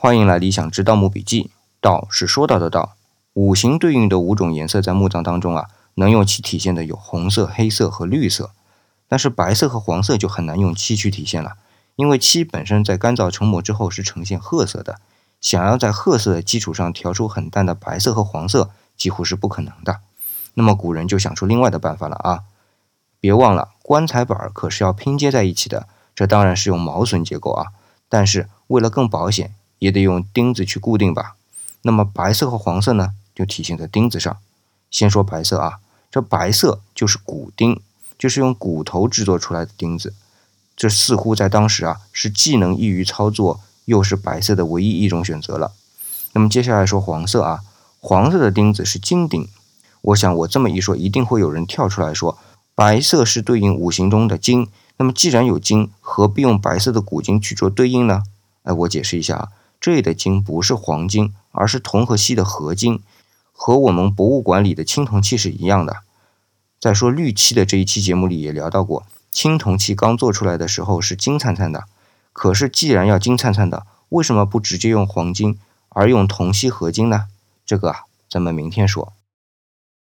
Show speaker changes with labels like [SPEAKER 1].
[SPEAKER 1] 欢迎来理想之盗墓笔记。道是说到的道，五行对应的五种颜色在墓葬当中啊，能用漆体现的有红色、黑色和绿色，但是白色和黄色就很难用漆去体现了，因为漆本身在干燥成膜之后是呈现褐色的，想要在褐色的基础上调出很淡的白色和黄色，几乎是不可能的。那么古人就想出另外的办法了啊！别忘了，棺材板可是要拼接在一起的，这当然是用毛榫结构啊，但是为了更保险。也得用钉子去固定吧。那么白色和黄色呢，就体现在钉子上。先说白色啊，这白色就是骨钉，就是用骨头制作出来的钉子。这似乎在当时啊，是既能易于操作，又是白色的唯一一种选择了。那么接下来说黄色啊，黄色的钉子是金钉。我想我这么一说，一定会有人跳出来说，白色是对应五行中的金。那么既然有金，何必用白色的骨金去做对应呢？哎，我解释一下啊。这里的金不是黄金，而是铜和锡的合金，和我们博物馆里的青铜器是一样的。再说绿漆的这一期节目里也聊到过，青铜器刚做出来的时候是金灿灿的，可是既然要金灿灿的，为什么不直接用黄金，而用铜锡合金呢？这个啊，咱们明天说。